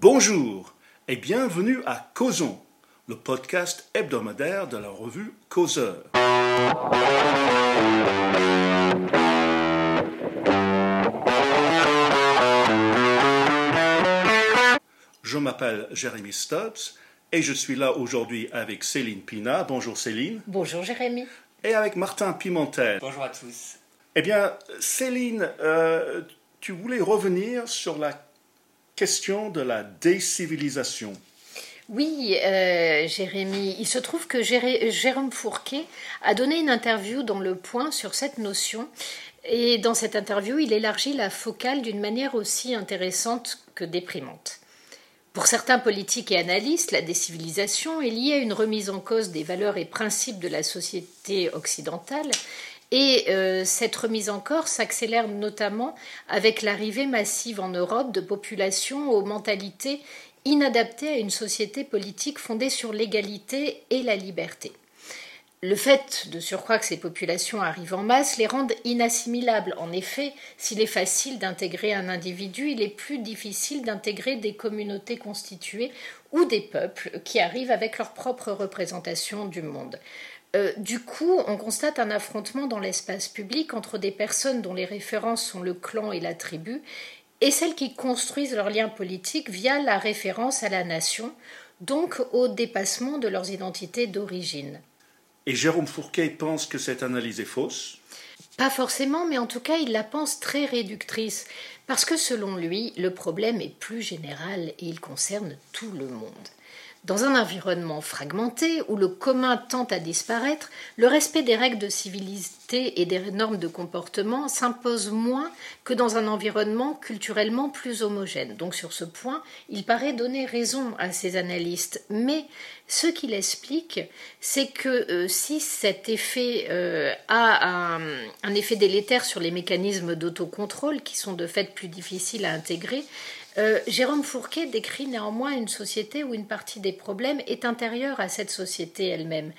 Bonjour et bienvenue à Causons, le podcast hebdomadaire de la revue Causeur. Je m'appelle Jérémy Stubbs et je suis là aujourd'hui avec Céline Pina. Bonjour Céline. Bonjour Jérémy. Et avec Martin Pimentel. Bonjour à tous. Eh bien, Céline, euh, tu voulais revenir sur la question de la décivilisation. Oui, euh, Jérémy, il se trouve que Jérôme Fourquet a donné une interview dans Le Point sur cette notion. Et dans cette interview, il élargit la focale d'une manière aussi intéressante que déprimante. Pour certains politiques et analystes, la décivilisation est liée à une remise en cause des valeurs et principes de la société occidentale et euh, cette remise en cause s'accélère notamment avec l'arrivée massive en Europe de populations aux mentalités inadaptées à une société politique fondée sur l'égalité et la liberté. Le fait de surcroît que ces populations arrivent en masse les rend inassimilables. En effet, s'il est facile d'intégrer un individu, il est plus difficile d'intégrer des communautés constituées ou des peuples qui arrivent avec leur propre représentation du monde. Euh, du coup, on constate un affrontement dans l'espace public entre des personnes dont les références sont le clan et la tribu, et celles qui construisent leurs liens politiques via la référence à la nation, donc au dépassement de leurs identités d'origine. Et Jérôme Fourquet pense que cette analyse est fausse? Pas forcément, mais en tout cas, il la pense très réductrice, parce que selon lui, le problème est plus général et il concerne tout le monde. Dans un environnement fragmenté où le commun tend à disparaître, le respect des règles de civilité et des normes de comportement s'impose moins que dans un environnement culturellement plus homogène. Donc sur ce point, il paraît donner raison à ces analystes. Mais ce qu'il explique, c'est que euh, si cet effet euh, a un, un effet délétère sur les mécanismes d'autocontrôle, qui sont de fait plus difficiles à intégrer, euh, Jérôme Fourquet décrit néanmoins une société où une partie des problèmes est intérieure à cette société elle-même.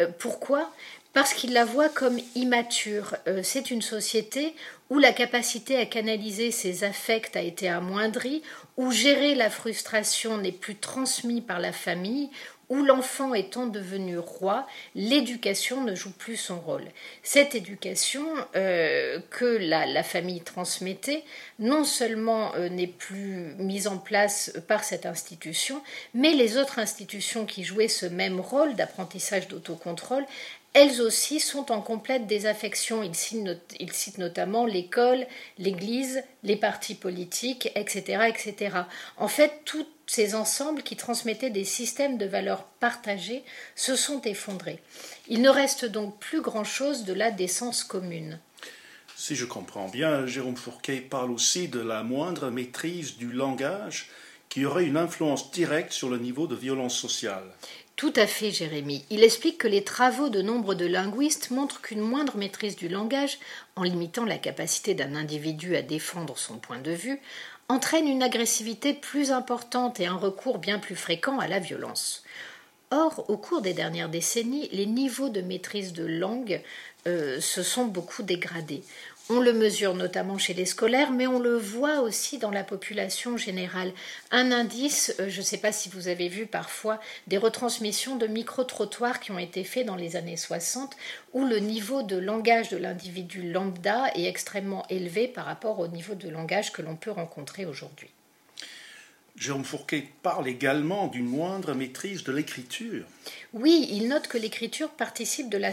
Euh, pourquoi? Parce qu'il la voit comme immature. Euh, c'est une société où la capacité à canaliser ses affects a été amoindrie, où gérer la frustration n'est plus transmis par la famille, où l'enfant étant devenu roi, l'éducation ne joue plus son rôle. Cette éducation euh, que la, famille transmettait, non seulement euh, n'est plus mise en place par cette institution, mais les autres institutions qui jouaient ce même rôle d'apprentissage d'autocontrôle, elles aussi sont en complète désaffection. Il cite, notamment l'école, l'Église, les partis politiques, etc., etc. En fait, tous ces ensembles qui transmettaient des systèmes de valeurs partagées se sont effondrés. Il ne reste donc plus grand-chose de la décence commune. Si je comprends bien, Jérôme Fourquet parle aussi de la moindre maîtrise du langage qui aurait une influence directe sur le niveau de violence sociale. Tout à fait, Jérémy. Il explique que les travaux de nombre de linguistes montrent qu'une moindre maîtrise du langage, en limitant la capacité d'un individu à défendre son point de vue, entraîne une agressivité plus importante et un recours bien plus fréquent à la violence. Or, au cours des dernières décennies, les niveaux de maîtrise de langue euh, se sont beaucoup dégradés. On le mesure notamment chez les scolaires, mais on le voit aussi dans la population générale. Un indice, euh, je ne sais pas si vous avez vu parfois des retransmissions de micro-trottoirs qui ont été faits dans les années 60, où le niveau de langage de l'individu lambda est extrêmement élevé par rapport au niveau de langage que l'on peut rencontrer aujourd'hui. Jérôme Fourquet parle également d'une moindre maîtrise de l'écriture. Oui, il note que l'écriture participe de la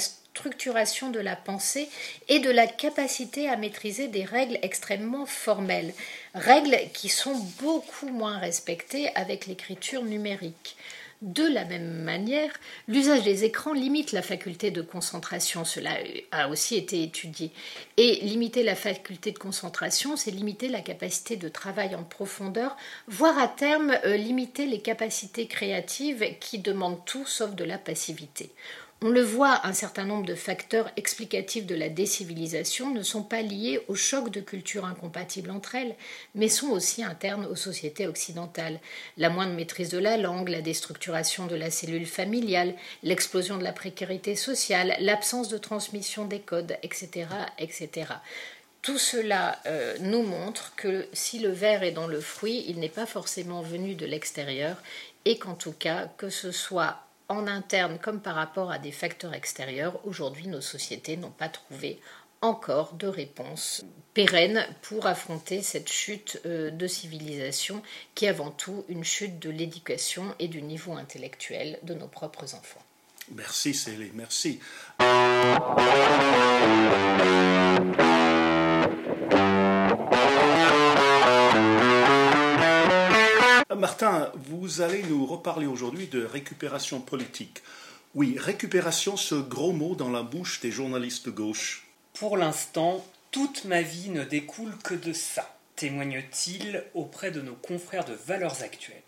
de la pensée et de la capacité à maîtriser des règles extrêmement formelles, règles qui sont beaucoup moins respectées avec l'écriture numérique. De la même manière, l'usage des écrans limite la faculté de concentration, cela a aussi été étudié. Et limiter la faculté de concentration, c'est limiter la capacité de travail en profondeur, voire à terme euh, limiter les capacités créatives qui demandent tout sauf de la passivité. On le voit, un certain nombre de facteurs explicatifs de la décivilisation ne sont pas liés au choc de cultures incompatibles entre elles, mais sont aussi internes aux sociétés occidentales. La moindre maîtrise de la langue, la déstructuration de la cellule familiale, l'explosion de la précarité sociale, l'absence de transmission des codes, etc., etc. Tout cela euh, nous montre que si le verre est dans le fruit, il n'est pas forcément venu de l'extérieur et qu'en tout cas, que ce soit en interne comme par rapport à des facteurs extérieurs, aujourd'hui nos sociétés n'ont pas trouvé encore de réponse pérenne pour affronter cette chute euh, de civilisation qui est avant tout une chute de l'éducation et du niveau intellectuel de nos propres enfants. Merci Céline, merci. Martin, vous allez nous reparler aujourd'hui de récupération politique. Oui, récupération, ce gros mot dans la bouche des journalistes de gauche. Pour l'instant, toute ma vie ne découle que de ça, témoigne-t-il auprès de nos confrères de Valeurs Actuelles.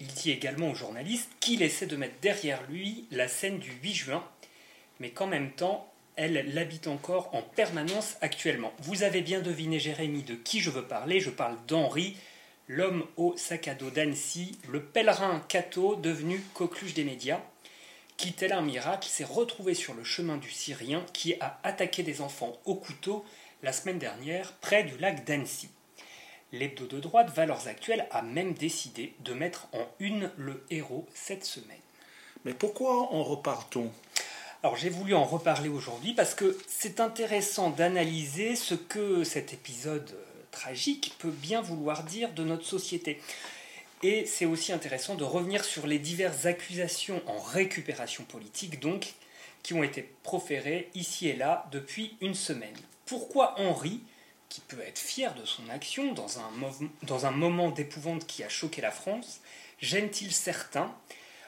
Il dit également aux journalistes qu'il essaie de mettre derrière lui la scène du 8 juin, mais qu'en même temps, elle l'habite encore en permanence actuellement. Vous avez bien deviné, Jérémy, de qui je veux parler. Je parle d'Henri, l'homme au sac à dos d'Annecy, le pèlerin Cato devenu coqueluche des médias, qui, tel un miracle, s'est retrouvé sur le chemin du Syrien qui a attaqué des enfants au couteau la semaine dernière près du lac d'Annecy. L'hebdo de droite Valeurs Actuelles a même décidé de mettre en une le héros cette semaine. Mais pourquoi en repartons alors j'ai voulu en reparler aujourd'hui parce que c'est intéressant d'analyser ce que cet épisode tragique peut bien vouloir dire de notre société. Et c'est aussi intéressant de revenir sur les diverses accusations en récupération politique, donc, qui ont été proférées ici et là depuis une semaine. Pourquoi Henri, qui peut être fier de son action dans un, dans un moment d'épouvante qui a choqué la France, gêne-t-il certains,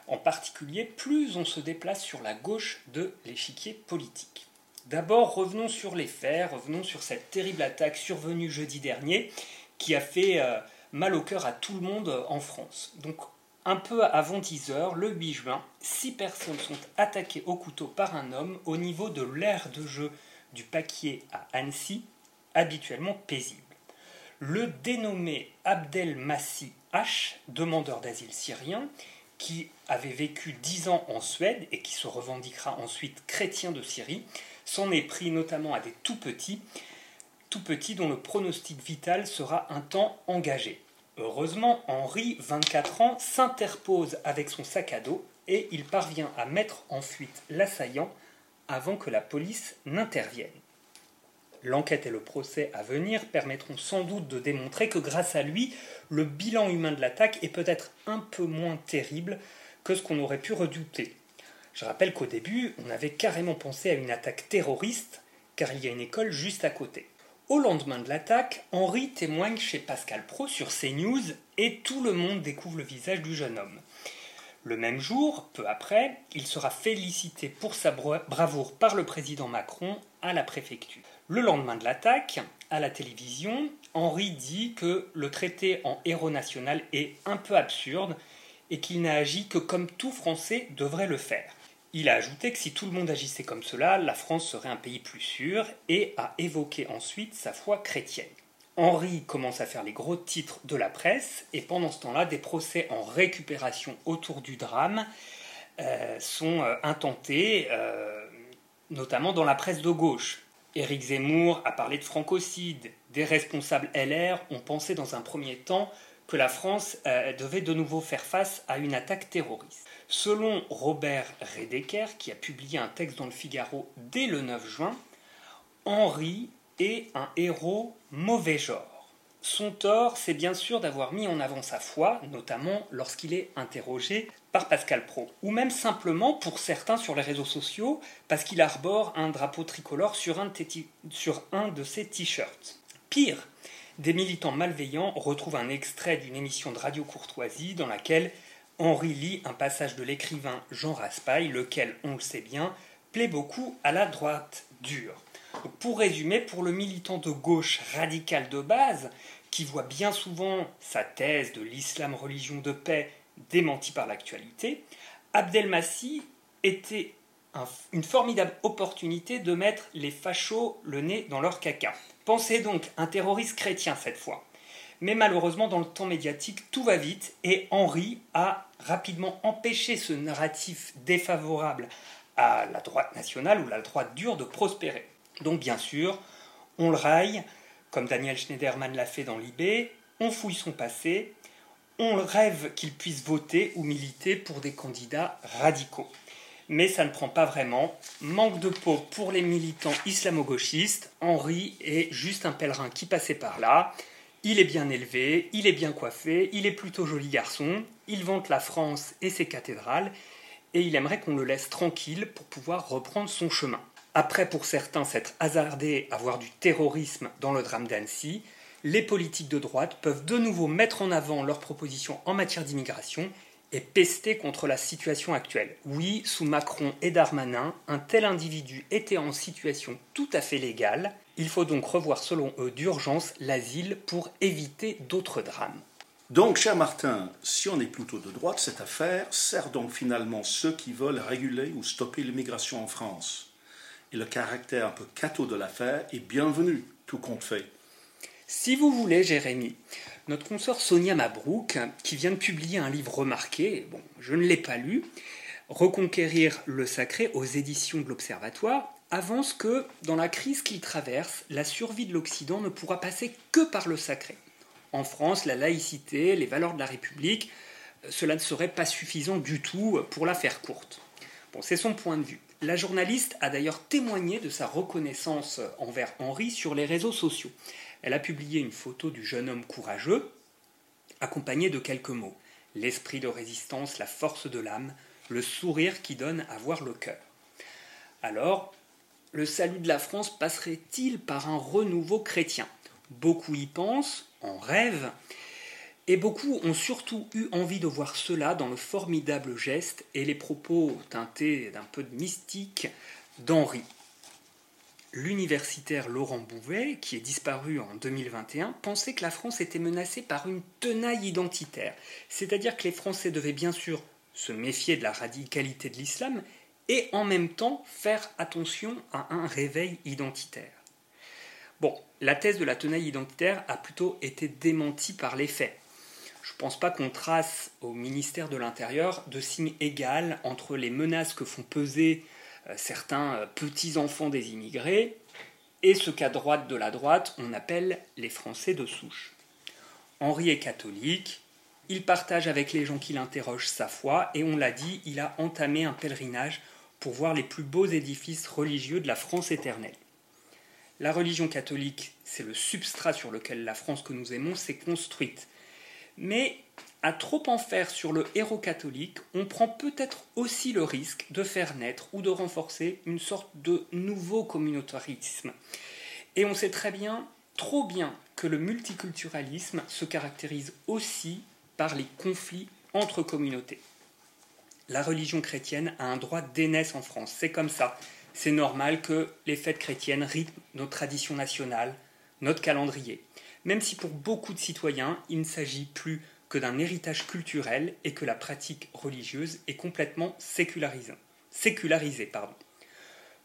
en particulier plus on se déplace sur la gauche de l'échiquier politique? D'abord, revenons sur les faits, revenons sur cette terrible attaque survenue jeudi dernier qui a fait euh, mal au cœur à tout le monde en France. Donc, un peu avant 10 heures, le 8 juin, six personnes sont attaquées au couteau par un homme au niveau de l'aire de jeu du Paquier à Annecy, habituellement paisible. Le dénommé Abdel Massi H, demandeur d'asile syrien, qui avait vécu 10 ans en Suède et qui se revendiquera ensuite chrétien de Syrie, s'en est pris notamment à des tout petits, tout petits dont le pronostic vital sera un temps engagé. Heureusement, Henri, 24 ans, s'interpose avec son sac à dos et il parvient à mettre en fuite l'assaillant avant que la police n'intervienne. L'enquête et le procès à venir permettront sans doute de démontrer que grâce à lui, le bilan humain de l'attaque est peut-être un peu moins terrible que ce qu'on aurait pu redouter. Je rappelle qu'au début, on avait carrément pensé à une attaque terroriste, car il y a une école juste à côté. Au lendemain de l'attaque, Henri témoigne chez Pascal Pro sur CNews et tout le monde découvre le visage du jeune homme. Le même jour, peu après, il sera félicité pour sa bravoure par le président Macron à la préfecture. Le lendemain de l'attaque, à la télévision, Henri dit que le traité en héros national est un peu absurde et qu'il n'a agi que comme tout Français devrait le faire. Il a ajouté que si tout le monde agissait comme cela, la France serait un pays plus sûr et a évoqué ensuite sa foi chrétienne. Henri commence à faire les gros titres de la presse et pendant ce temps-là, des procès en récupération autour du drame euh, sont euh, intentés, euh, notamment dans la presse de gauche. Éric Zemmour a parlé de francocide, des responsables LR ont pensé dans un premier temps que la France devait de nouveau faire face à une attaque terroriste. Selon Robert Redeker, qui a publié un texte dans le Figaro dès le 9 juin, Henri est un héros mauvais genre. Son tort, c'est bien sûr d'avoir mis en avant sa foi, notamment lorsqu'il est interrogé par Pascal Pro, ou même simplement pour certains sur les réseaux sociaux, parce qu'il arbore un drapeau tricolore sur un, sur un de ses t-shirts. Pire, des militants malveillants retrouvent un extrait d'une émission de Radio Courtoisie dans laquelle Henri lit un passage de l'écrivain Jean Raspail, lequel, on le sait bien, plaît beaucoup à la droite dure. Pour résumer, pour le militant de gauche radical de base, qui voit bien souvent sa thèse de l'islam religion de paix démentie par l'actualité, Abdelmassi était une formidable opportunité de mettre les fachos le nez dans leur caca. Pensez donc un terroriste chrétien cette fois. Mais malheureusement, dans le temps médiatique, tout va vite et Henri a rapidement empêché ce narratif défavorable à la droite nationale ou la droite dure de prospérer. Donc bien sûr, on le raille comme Daniel Schneiderman l'a fait dans l'IB, on fouille son passé, on rêve qu'il puisse voter ou militer pour des candidats radicaux. Mais ça ne prend pas vraiment. Manque de peau pour les militants islamo-gauchistes. Henri est juste un pèlerin qui passait par là. Il est bien élevé, il est bien coiffé, il est plutôt joli garçon, il vante la France et ses cathédrales, et il aimerait qu'on le laisse tranquille pour pouvoir reprendre son chemin. Après, pour certains, s'être hasardé à voir du terrorisme dans le drame d'Annecy, les politiques de droite peuvent de nouveau mettre en avant leurs propositions en matière d'immigration et pester contre la situation actuelle. Oui, sous Macron et Darmanin, un tel individu était en situation tout à fait légale. Il faut donc revoir selon eux d'urgence l'asile pour éviter d'autres drames. Donc, cher Martin, si on est plutôt de droite, cette affaire sert donc finalement ceux qui veulent réguler ou stopper l'immigration en France. Et le caractère un peu cateau de l'affaire est bienvenu, tout compte fait. Si vous voulez, Jérémy, notre consoeur Sonia Mabrouk, qui vient de publier un livre remarqué, bon, je ne l'ai pas lu, Reconquérir le sacré aux éditions de l'Observatoire, avance que, dans la crise qu'il traverse, la survie de l'Occident ne pourra passer que par le sacré. En France, la laïcité, les valeurs de la République, euh, cela ne serait pas suffisant du tout pour la faire courte. Bon, c'est son point de vue. La journaliste a d'ailleurs témoigné de sa reconnaissance envers Henri sur les réseaux sociaux. Elle a publié une photo du jeune homme courageux, accompagné de quelques mots. L'esprit de résistance, la force de l'âme, le sourire qui donne à voir le cœur. Alors, le salut de la France passerait-il par un renouveau chrétien? Beaucoup y pensent, en rêvent, et beaucoup ont surtout eu envie de voir cela dans le formidable geste et les propos teintés d'un peu de mystique d'Henri l'universitaire Laurent Bouvet, qui est disparu en 2021, pensait que la France était menacée par une tenaille identitaire. C'est-à-dire que les Français devaient bien sûr se méfier de la radicalité de l'islam et en même temps faire attention à un réveil identitaire. Bon, la thèse de la tenaille identitaire a plutôt été démentie par les faits. Je ne pense pas qu'on trace au ministère de l'Intérieur de signe égal entre les menaces que font peser euh, certains euh, petits-enfants des immigrés, et ce qu'à droite de la droite on appelle les Français de souche. Henri est catholique, il partage avec les gens qui l'interrogent sa foi, et on l'a dit, il a entamé un pèlerinage pour voir les plus beaux édifices religieux de la France éternelle. La religion catholique, c'est le substrat sur lequel la France que nous aimons s'est construite. Mais à trop en faire sur le héros catholique, on prend peut-être aussi le risque de faire naître ou de renforcer une sorte de nouveau communautarisme. Et on sait très bien, trop bien, que le multiculturalisme se caractérise aussi par les conflits entre communautés. La religion chrétienne a un droit d'aînesse en France, c'est comme ça. C'est normal que les fêtes chrétiennes rythment nos traditions nationales, notre calendrier. Même si pour beaucoup de citoyens, il ne s'agit plus que d'un héritage culturel et que la pratique religieuse est complètement sécularisée.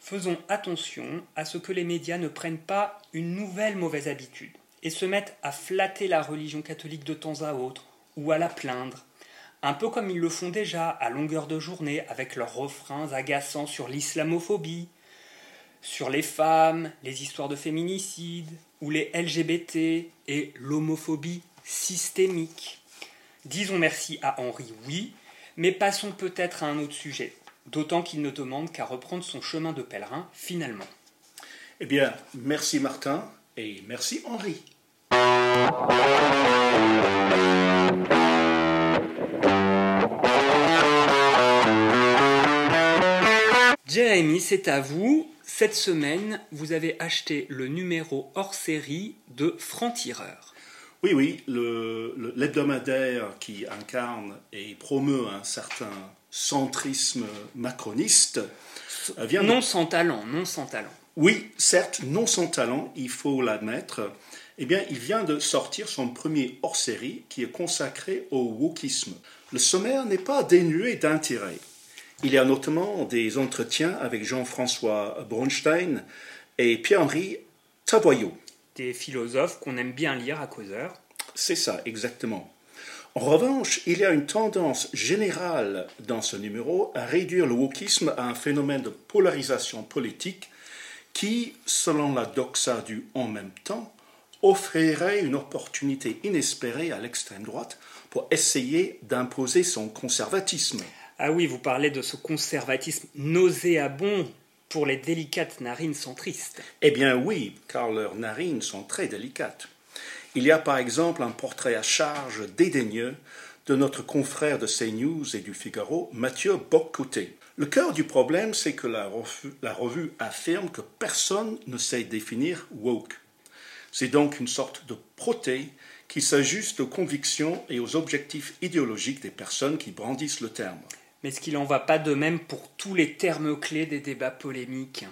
Faisons attention à ce que les médias ne prennent pas une nouvelle mauvaise habitude et se mettent à flatter la religion catholique de temps à autre ou à la plaindre, un peu comme ils le font déjà à longueur de journée avec leurs refrains agaçants sur l'islamophobie, sur les femmes, les histoires de féminicide, ou les LGBT et l'homophobie systémique. Disons merci à Henri, oui, mais passons peut-être à un autre sujet, d'autant qu'il ne demande qu'à reprendre son chemin de pèlerin finalement. Eh bien, merci Martin et merci Henri. Jérémy, c'est à vous. Cette semaine, vous avez acheté le numéro hors série de Franc-Tireur. Oui, oui, l'hebdomadaire qui incarne et promeut un certain centrisme macroniste euh, vient non sans talent, non sans talent. Oui, certes, non sans talent, il faut l'admettre. Eh bien, il vient de sortir son premier hors-série qui est consacré au wokisme. Le sommaire n'est pas dénué d'intérêt. Il y a notamment des entretiens avec Jean-François Bronstein et Pierre-Henri Tavoyot des philosophes qu'on aime bien lire à causeur. C'est ça, exactement. En revanche, il y a une tendance générale dans ce numéro à réduire le wokisme à un phénomène de polarisation politique qui, selon la doxa du en même temps, offrirait une opportunité inespérée à l'extrême droite pour essayer d'imposer son conservatisme. Ah oui, vous parlez de ce conservatisme nauséabond pour les délicates narines centristes. Eh bien oui, car leurs narines sont très délicates. Il y a par exemple un portrait à charge dédaigneux de notre confrère de CNews et du Figaro, Mathieu Boccoté. Le cœur du problème, c'est que la revue, la revue affirme que personne ne sait définir woke. C'est donc une sorte de proté qui s'ajuste aux convictions et aux objectifs idéologiques des personnes qui brandissent le terme. Mais est-ce qu'il n'en va pas de même pour tous les termes clés des débats polémiques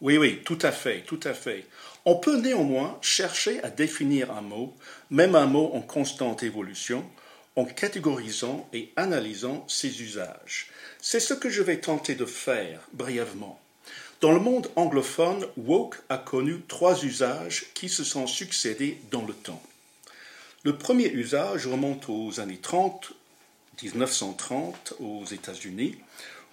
Oui, oui, tout à fait, tout à fait. On peut néanmoins chercher à définir un mot, même un mot en constante évolution, en catégorisant et analysant ses usages. C'est ce que je vais tenter de faire brièvement. Dans le monde anglophone, woke a connu trois usages qui se sont succédés dans le temps. Le premier usage remonte aux années 30 1930 aux États-Unis,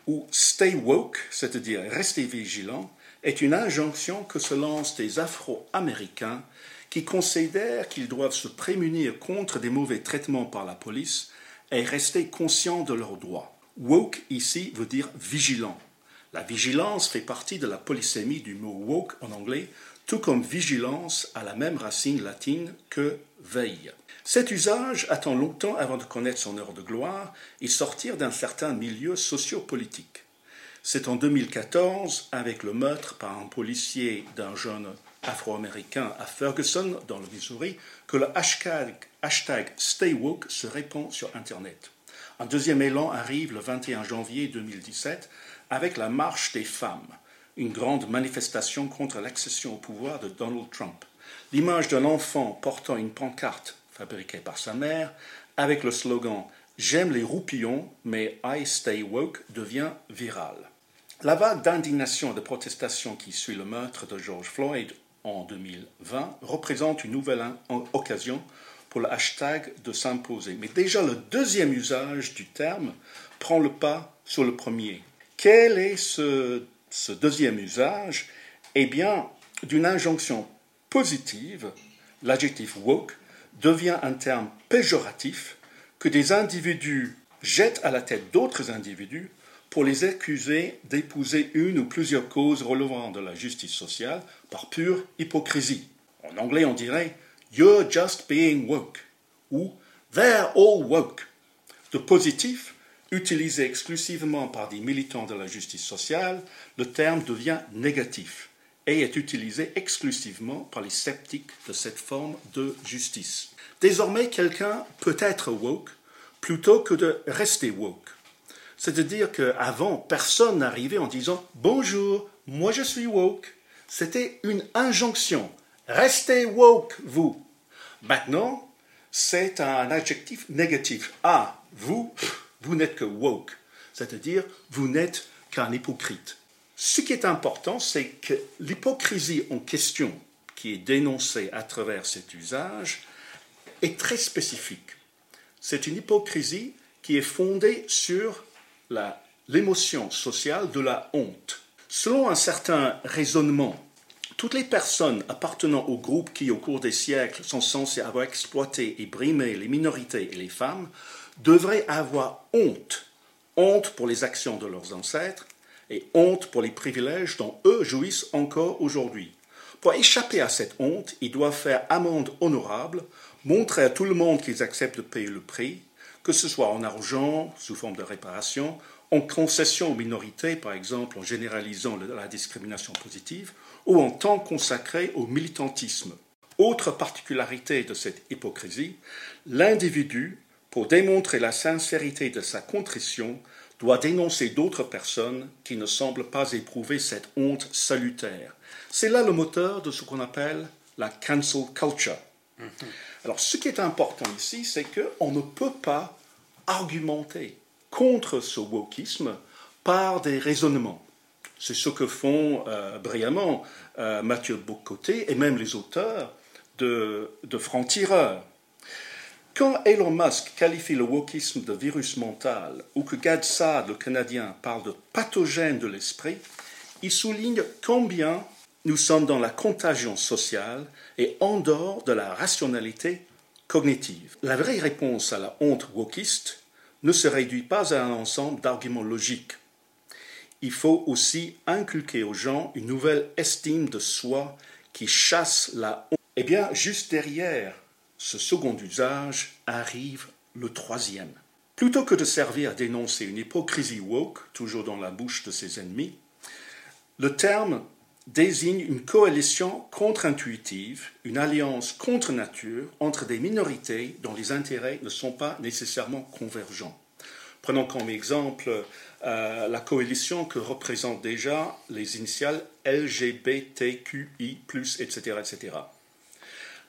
où Stay Woke, c'est-à-dire rester vigilant, est une injonction que se lancent des Afro-Américains qui considèrent qu'ils doivent se prémunir contre des mauvais traitements par la police et rester conscients de leurs droits. Woke ici veut dire vigilant. La vigilance fait partie de la polysémie du mot woke en anglais, tout comme vigilance a la même racine latine que veille. Cet usage attend longtemps avant de connaître son heure de gloire et sortir d'un certain milieu sociopolitique. C'est en 2014, avec le meurtre par un policier d'un jeune afro-américain à Ferguson, dans le Missouri, que le hashtag, hashtag StayWoke se répand sur Internet. Un deuxième élan arrive le 21 janvier 2017 avec la Marche des femmes, une grande manifestation contre l'accession au pouvoir de Donald Trump. L'image d'un enfant portant une pancarte fabriqué par sa mère, avec le slogan J'aime les roupillons, mais I stay woke devient viral. La vague d'indignation et de protestation qui suit le meurtre de George Floyd en 2020 représente une nouvelle occasion pour le hashtag de s'imposer. Mais déjà le deuxième usage du terme prend le pas sur le premier. Quel est ce, ce deuxième usage Eh bien, d'une injonction positive, l'adjectif woke devient un terme péjoratif que des individus jettent à la tête d'autres individus pour les accuser d'épouser une ou plusieurs causes relevant de la justice sociale par pure hypocrisie. En anglais, on dirait You're just being woke ou They're all woke. De positif, utilisé exclusivement par des militants de la justice sociale, le terme devient négatif et est utilisé exclusivement par les sceptiques de cette forme de justice. Désormais, quelqu'un peut être woke plutôt que de rester woke. C'est-à-dire qu'avant, personne n'arrivait en disant Bonjour, moi je suis woke. C'était une injonction. Restez woke, vous. Maintenant, c'est un adjectif négatif. Ah, vous, vous n'êtes que woke. C'est-à-dire, vous n'êtes qu'un hypocrite. Ce qui est important, c'est que l'hypocrisie en question, qui est dénoncée à travers cet usage, est très spécifique. C'est une hypocrisie qui est fondée sur l'émotion sociale de la honte. Selon un certain raisonnement, toutes les personnes appartenant au groupe qui, au cours des siècles, sont censées avoir exploité et brimé les minorités et les femmes, devraient avoir honte. Honte pour les actions de leurs ancêtres, et honte pour les privilèges dont eux jouissent encore aujourd'hui. Pour échapper à cette honte, ils doivent faire amende honorable, montrer à tout le monde qu'ils acceptent de payer le prix, que ce soit en argent, sous forme de réparation, en concession aux minorités, par exemple en généralisant la discrimination positive, ou en temps consacré au militantisme. Autre particularité de cette hypocrisie, l'individu, pour démontrer la sincérité de sa contrition, doit dénoncer d'autres personnes qui ne semblent pas éprouver cette honte salutaire. C'est là le moteur de ce qu'on appelle la cancel culture. Mhm. Alors, ce qui est important ici, c'est qu'on ne peut pas argumenter contre ce wokisme par des raisonnements. C'est ce que font euh, brillamment euh, Mathieu Bocoté et même les auteurs de, de Franc-Tireur. Quand Elon Musk qualifie le wokisme de virus mental ou que Gad Saad, le Canadien, parle de pathogène de l'esprit, il souligne combien nous sommes dans la contagion sociale et en dehors de la rationalité cognitive. La vraie réponse à la honte wokiste ne se réduit pas à un ensemble d'arguments logiques. Il faut aussi inculquer aux gens une nouvelle estime de soi qui chasse la honte. Eh bien, juste derrière ce second usage arrive le troisième. Plutôt que de servir à dénoncer une hypocrisie woke, toujours dans la bouche de ses ennemis, le terme désigne une coalition contre-intuitive, une alliance contre nature entre des minorités dont les intérêts ne sont pas nécessairement convergents. Prenons comme exemple euh, la coalition que représentent déjà les initiales LGBTQI, etc., etc.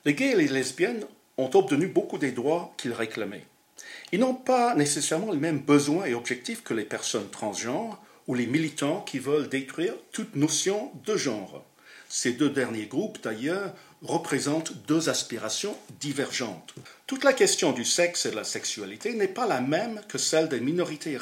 Les gays et les lesbiennes ont obtenu beaucoup des droits qu'ils réclamaient. Ils n'ont pas nécessairement les mêmes besoins et objectifs que les personnes transgenres ou les militants qui veulent détruire toute notion de genre. Ces deux derniers groupes, d'ailleurs, représentent deux aspirations divergentes. Toute la question du sexe et de la sexualité n'est pas la même que celle des minorités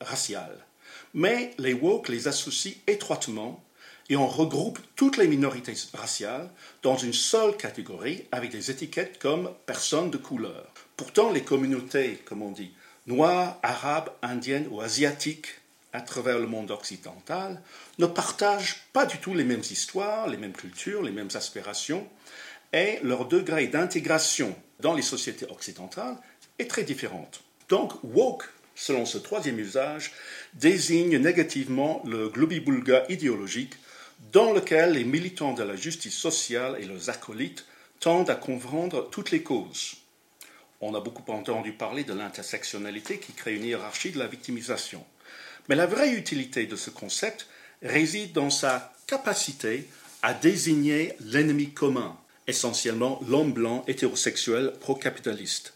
raciales, mais les woke les associent étroitement et on regroupe toutes les minorités raciales dans une seule catégorie avec des étiquettes comme personnes de couleur. Pourtant, les communautés, comme on dit, noires, arabes, indiennes ou asiatiques à travers le monde occidental ne partagent pas du tout les mêmes histoires, les mêmes cultures, les mêmes aspirations, et leur degré d'intégration dans les sociétés occidentales est très différent. Donc, woke, selon ce troisième usage, désigne négativement le globibulga idéologique dans lequel les militants de la justice sociale et leurs acolytes tendent à comprendre toutes les causes. On a beaucoup entendu parler de l'intersectionnalité qui crée une hiérarchie de la victimisation. Mais la vraie utilité de ce concept réside dans sa capacité à désigner l'ennemi commun, essentiellement l'homme blanc hétérosexuel pro-capitaliste.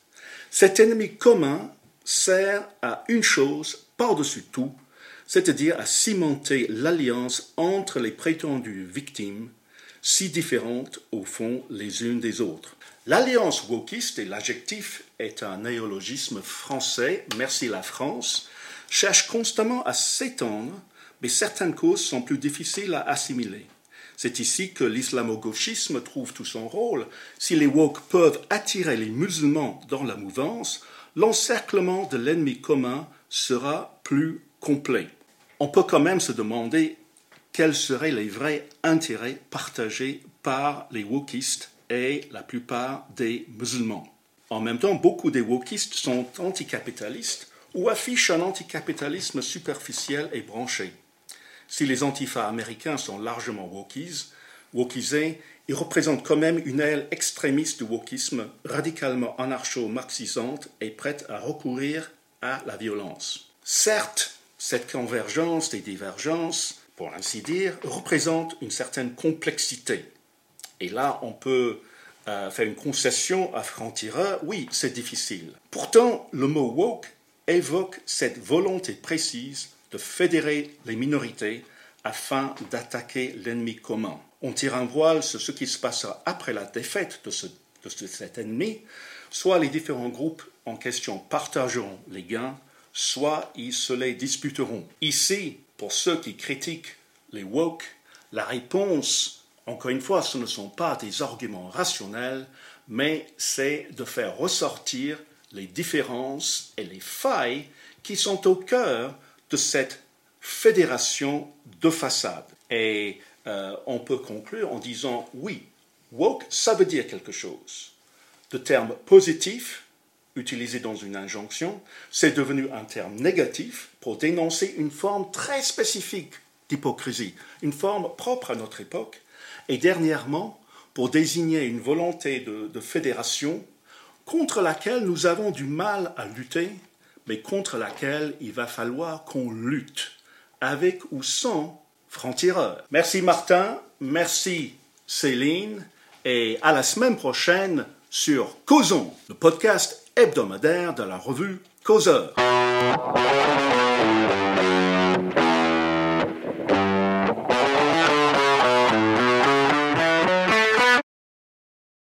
Cet ennemi commun sert à une chose par-dessus tout, c'est-à-dire à cimenter l'alliance entre les prétendues victimes, si différentes au fond les unes des autres. L'alliance wokiste, et l'adjectif est un néologisme français, merci la France, cherche constamment à s'étendre, mais certaines causes sont plus difficiles à assimiler. C'est ici que l'islamo-gauchisme trouve tout son rôle. Si les woke peuvent attirer les musulmans dans la mouvance, l'encerclement de l'ennemi commun sera plus complet. On peut quand même se demander quels seraient les vrais intérêts partagés par les wokistes et la plupart des musulmans. En même temps, beaucoup des wokistes sont anticapitalistes ou affichent un anticapitalisme superficiel et branché. Si les antifas américains sont largement wokis, wokisés, ils représentent quand même une aile extrémiste du wokisme, radicalement anarcho-marxisante et prête à recourir à la violence. Certes, cette convergence des divergences, pour ainsi dire, représente une certaine complexité. Et là, on peut euh, faire une concession à franc-tireur. Oui, c'est difficile. Pourtant, le mot woke évoque cette volonté précise de fédérer les minorités afin d'attaquer l'ennemi commun. On tire un voile sur ce qui se passera après la défaite de, cet ennemi. Soit les différents groupes en question partageront les gains, soit ils se les disputeront. Ici, pour ceux qui critiquent les woke, la réponse, encore une fois, ce ne sont pas des arguments rationnels, mais c'est de faire ressortir les différences et les failles qui sont au cœur de cette fédération de façade. Et euh, on peut conclure en disant oui, woke, ça veut dire quelque chose. Le terme positif, utilisé dans une injonction, c'est devenu un terme négatif pour dénoncer une forme très spécifique d'hypocrisie, une forme propre à notre époque, et dernièrement pour désigner une volonté de fédération contre laquelle nous avons du mal à lutter, mais contre laquelle il va falloir qu'on lutte, avec ou sans franc-tireur. Merci Martin, merci Céline, et à la semaine prochaine sur Causons, le podcast hebdomadaire de la revue Causeur.